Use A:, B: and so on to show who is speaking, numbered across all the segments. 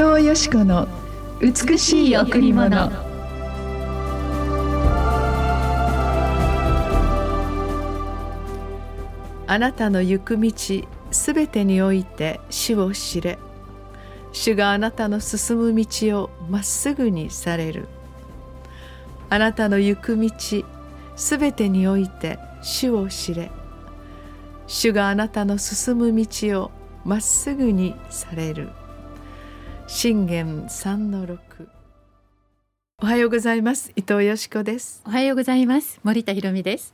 A: 藤よしこの美しい贈り物。あなたの行く道すべてにおいて主を知れ。主があなたの進む道をまっすぐにされる。あなたの行く道すべてにおいて主を知れ。主があなたの進む道をまっすぐにされる。信玄三の六。おはようございます。伊藤よしこです。
B: おはようございます。森田博美です。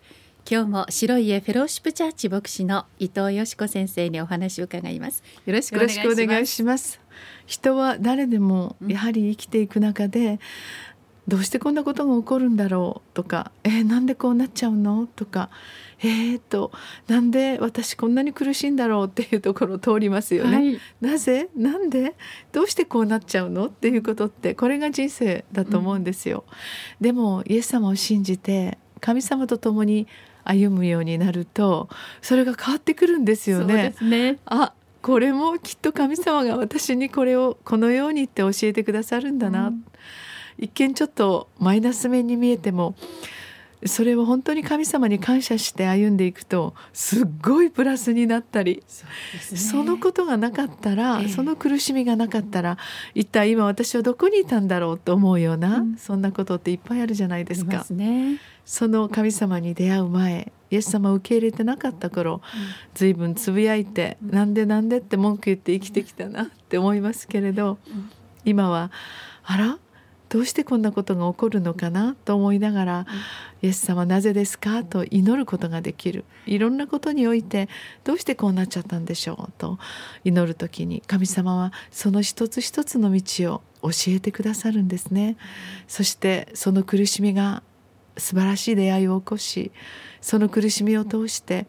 B: 今日も白い家フェローシップチャーチ牧師の伊藤よしこ先生にお話を伺います。よろしくお願いします。
A: 人は誰でもやはり生きていく中で、どうしてこんなことが起こるんだろうとかえー、なんでこうなっちゃうのとかえー、となんで私こんなに苦しいんだろうっていうところを通りますよね。はい、なぜ？なんで？どうしてこうなっちゃうのっていうことってこれが人生だと思うんですよ。うん、でもイエス様を信じて神様と共に歩むようになるとそれが変わってくるんですよね。
B: ね。
A: あこれもきっと神様が私にこれをこのようにって教えてくださるんだな、うん、一見ちょっとマイナス面に見えてもそれを本当に神様に感謝して歩んでいくとすっごいプラスになったりそ、ね,、そのことがなかったら、えその苦しみがなかったら一体今私はどこにいたんだろうと思うような、うん、そんなことっていっぱいあるじゃないですか。
B: ね、
A: その神様に出会う前イエス様を受け入れてなかった頃、ずいぶんつぶやいて、うん、なんでなんでって文句言って生きてきたなって思いますけれど、今はあら？どうしてこんなことが起こるのかなと思いながら「イエス様なぜですか?」と祈ることができる。いろんなことにおいてどうしてこうなっちゃったんでしょう？と祈る時に神様はその一つ一つの道を教えてくださるんですね。そしてその苦しみが素晴らしい出会いを起こしその苦しみを通して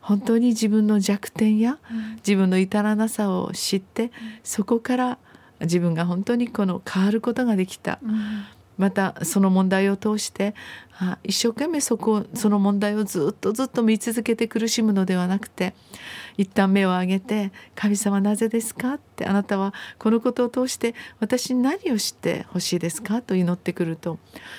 A: 本当に自分の弱点や自分の至らなさを知ってそこから自分が本当にこの変わることができた、うん、またその問題を通してあ一生懸命そこその問題をずっとずっと見続けて苦しむのではなくて一旦目を上げて「神様なぜですか?」って「あなたはこのことを通して私に何を知ってほしいですか?」と祈ってくると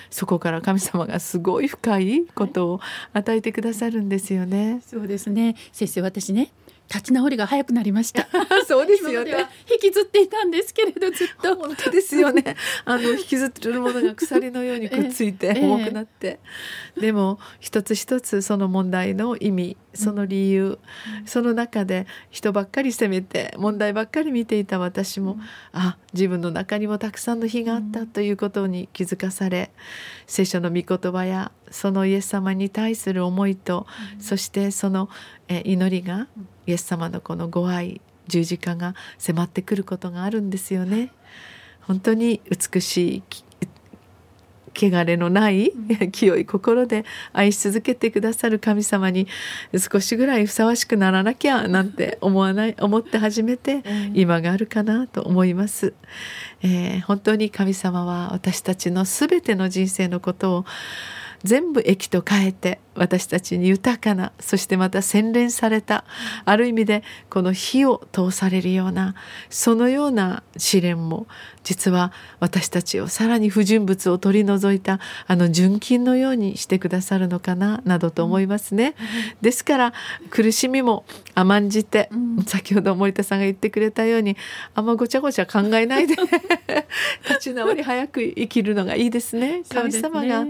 A: そこから神様がすごい深いことを与えてくださるんですよね。
B: そうですね先生私ね立ち直りが早くなりました。
A: そうですよね。
B: 引きずっていたんですけれど、ずっと。
A: 本当ですよね。あの引きずってるものが鎖のようにくっついて重くなって。えー、でも一つ一つその問題の意味、その理由、うん、その中で人ばっかり責めて問題ばっかり見ていた私も、うん、あ自分の中にもたくさんの日があったということに気づかされ、聖書の御言葉やそのイエス様に対する思いと、うん、そしてその祈りがイエス様のこのご愛十字架が迫ってくることがあるんですよね。本当に美しい汚れのない清い心で愛し続けてくださる神様に少しぐらいふさわしくならなきゃなんて思わない思って初めて今があるかなと思います、えー、本当に神様は私たちの全ての人生のことを全部益と変えて私たちに豊かなそしてまた洗練されたある意味でこの火を通されるようなそのような試練も実は私たちをさらに不純物を取り除いたあの純金のようにしてくださるのかななどと思いますね。ですから苦しみも甘んじて、先ほど森田さんが言ってくれたようにあんまごちゃごちゃ考えないで 立ち直り早く生きるのがいいですね。神様が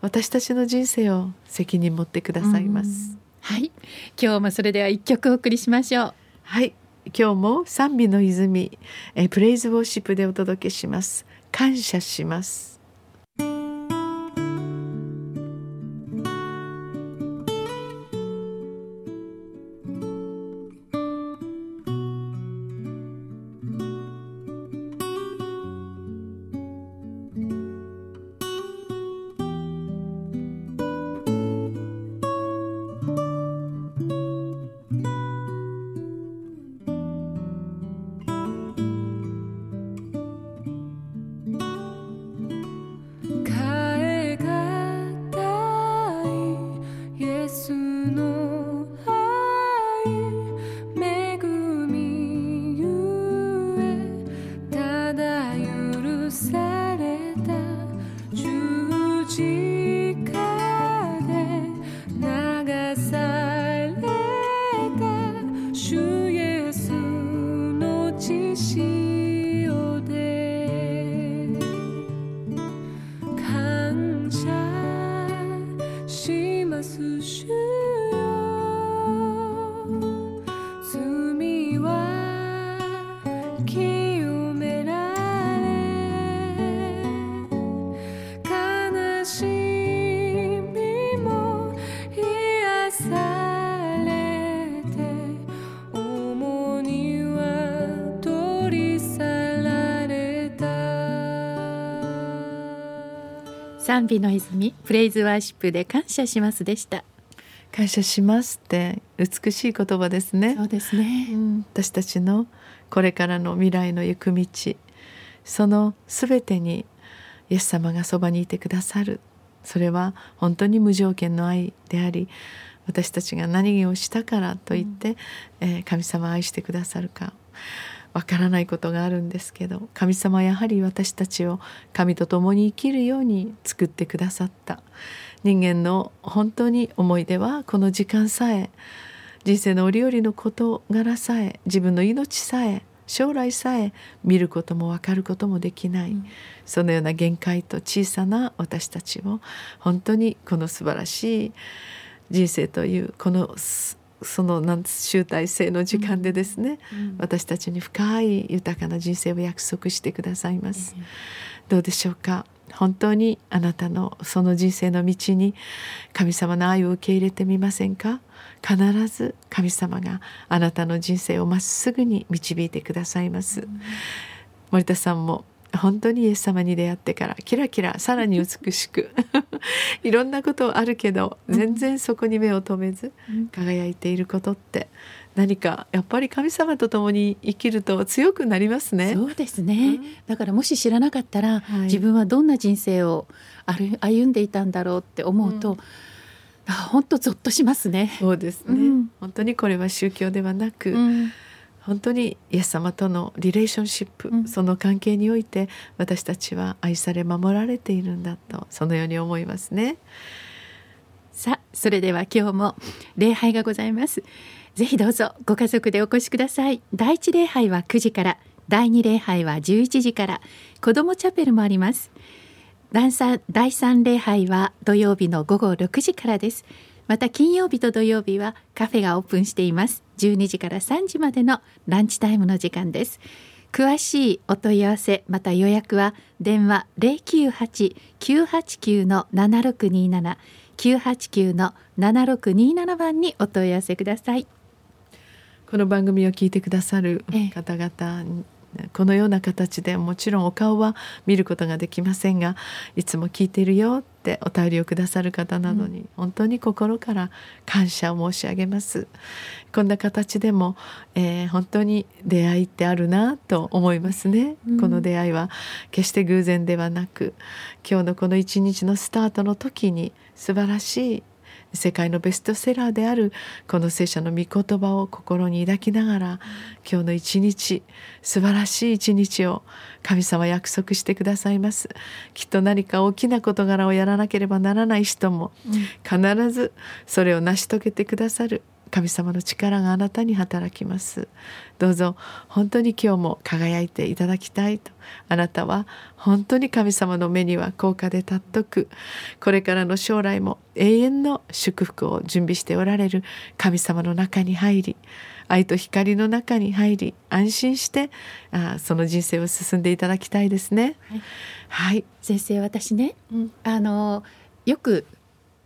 A: 私たちの人生を責任持ってくださいます。
B: はい。今日もそれでは一曲お送りしましょう。
A: はい。今日も賛美の泉えプレイズウォーシップでお届けします。感謝します pas se
B: 賛美の泉プレイズワーシップで感謝しますでした。
A: 感謝しますって美しい言葉ですね。
B: そうですね、
A: うん、私たちのこれからの未来の行く道そのすべてにイエス様がそばにいてくださる。それは本当に無条件の愛であり私たちが何をしたからといって、うん、えー、神様愛してくださるかわからないことがあるんですけど神様はやはり私たちを神と共に生きるように作ってくださった。人間の本当に思い出はこの時間さえ人生の折々の事柄さえ自分の命さえ将来さえ見ることも分かることもできない、うん、そのような限界と小さな私たちを本当にこの素晴らしい人生というこのそのなん集大成の時間でですね、うん、私たちに深い豊かな人生を約束してくださいます。うん、どうでしょうか？本当にあなたのその人生の道に神様の愛を受け入れてみませんか？必ず神様があなたの人生をまっすぐに導いてくださいます。うん、森田さんも本当にイエス様に出会ってからキラキラさらに美しく いろんなことあるけど全然そこに目を留めず輝いていることって何かやっぱり神様と共に生きると強くなりますね。
B: そうですね、うん、だからもし知らなかったら、はい、自分はどんな人生を歩んでいたんだろうって思うと、うん。あ本当ゾッとしますね。
A: そうですね、うん、本当にこれは宗教ではなく、うん本当にイエス様とのリレーションシップ、うん、その関係において私たちは愛され守られているんだとそのように思いますね。
B: さあそれでは今日も礼拝がございます。ぜひどうぞご家族でお越しください。第一礼拝は9時から第二礼拝は11時から子どもチャペルもあります。第三礼拝は土曜日の午後6時からです。また金曜日と土曜日はカフェがオープンしています12時から3時までのランチタイムの時間です。詳しいお問い合わせまた予約は電話098-989の7627 989の7627番にお問い合わせください。
A: この番組を聞いてくださる方々このような形でもちろんお顔は見ることができませんがいつも聞いているよってお便りをくださる方などに、本当に心から感謝を申し上げます。こんな形でも、えー、本当に出会いってあるなと思いますね、うん、この出会いは決して偶然ではなく今日のこの一日のスタートの時に素晴らしい世界のベストセラーであるこの聖書の御言葉を心に抱きながら今日の一日素晴らしい一日を神様約束してくださいます。きっと何か大きな事柄をやらなければならない人も必ずそれを成し遂げてくださる神様の力があなたに働きます。どうぞ本当に今日も輝いていただきたいと。あなたは本当に神様の目には高価で尊く。これからの将来も永遠の祝福を準備しておられる。神様の中に入り愛と光の中に入り安心してあその人生を進んでいただきたいですね。はい、
B: はい、先生私ね、うん、あのよく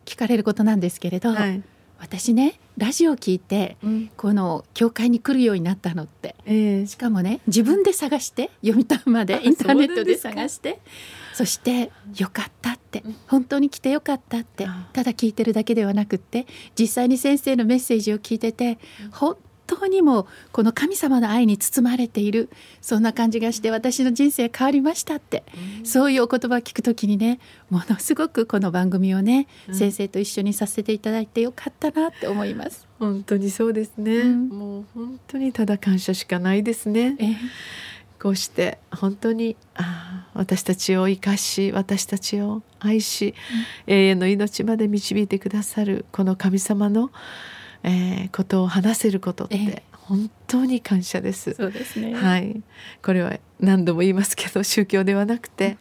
B: 聞かれることなんですけれど、はい、私ねラジオ聞いて、うん、この教会に来るようになったのって、えー、しかもね自分で探して読みたまでインターネットで探して。そして「よかった」って「本当に来てよかった」って。ただ聞いてるだけではなくって実際に先生のメッセージを聞いてて本当にもこの神様の愛に包まれている。そんな感じがして私の人生変わりましたって、うん、そういうお言葉を聞くときにねものすごくこの番組をね、うん、先生と一緒にさせていただいてよかったなって思います。
A: 本当にそうですね、うん、もう本当にただ感謝しかないですね。えこうして本当にあ私たちを生かし私たちを愛し、永遠の命まで導いてくださるこの神様のえー、ことを話せることって、本当に感謝です。
B: そうですね。
A: はい、これは何度も言いますけど宗教ではなくて、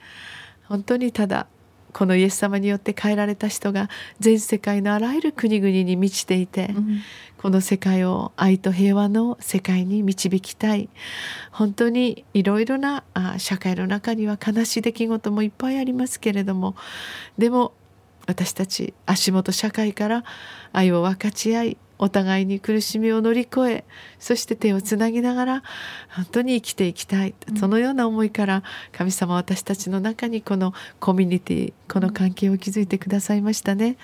A: 本当にただこのイエス様によって変えられた人が全世界のあらゆる国々に満ちていて、うん、この世界を愛と平和の世界に導きたい。本当にいろいろなあ社会の中には悲しい出来事もいっぱいありますけれどもでも私たち足元社会から愛を分かち合いお互いに苦しみを乗り越えそして手をつなぎながら本当に生きていきたい、そのような思いから神様私たちの中にこのコミュニティこの関係を築いてくださいましたね、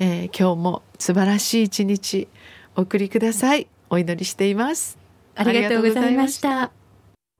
A: えー、今日も素晴らしい一日お送りください。お祈りしています。
B: ありがとうございました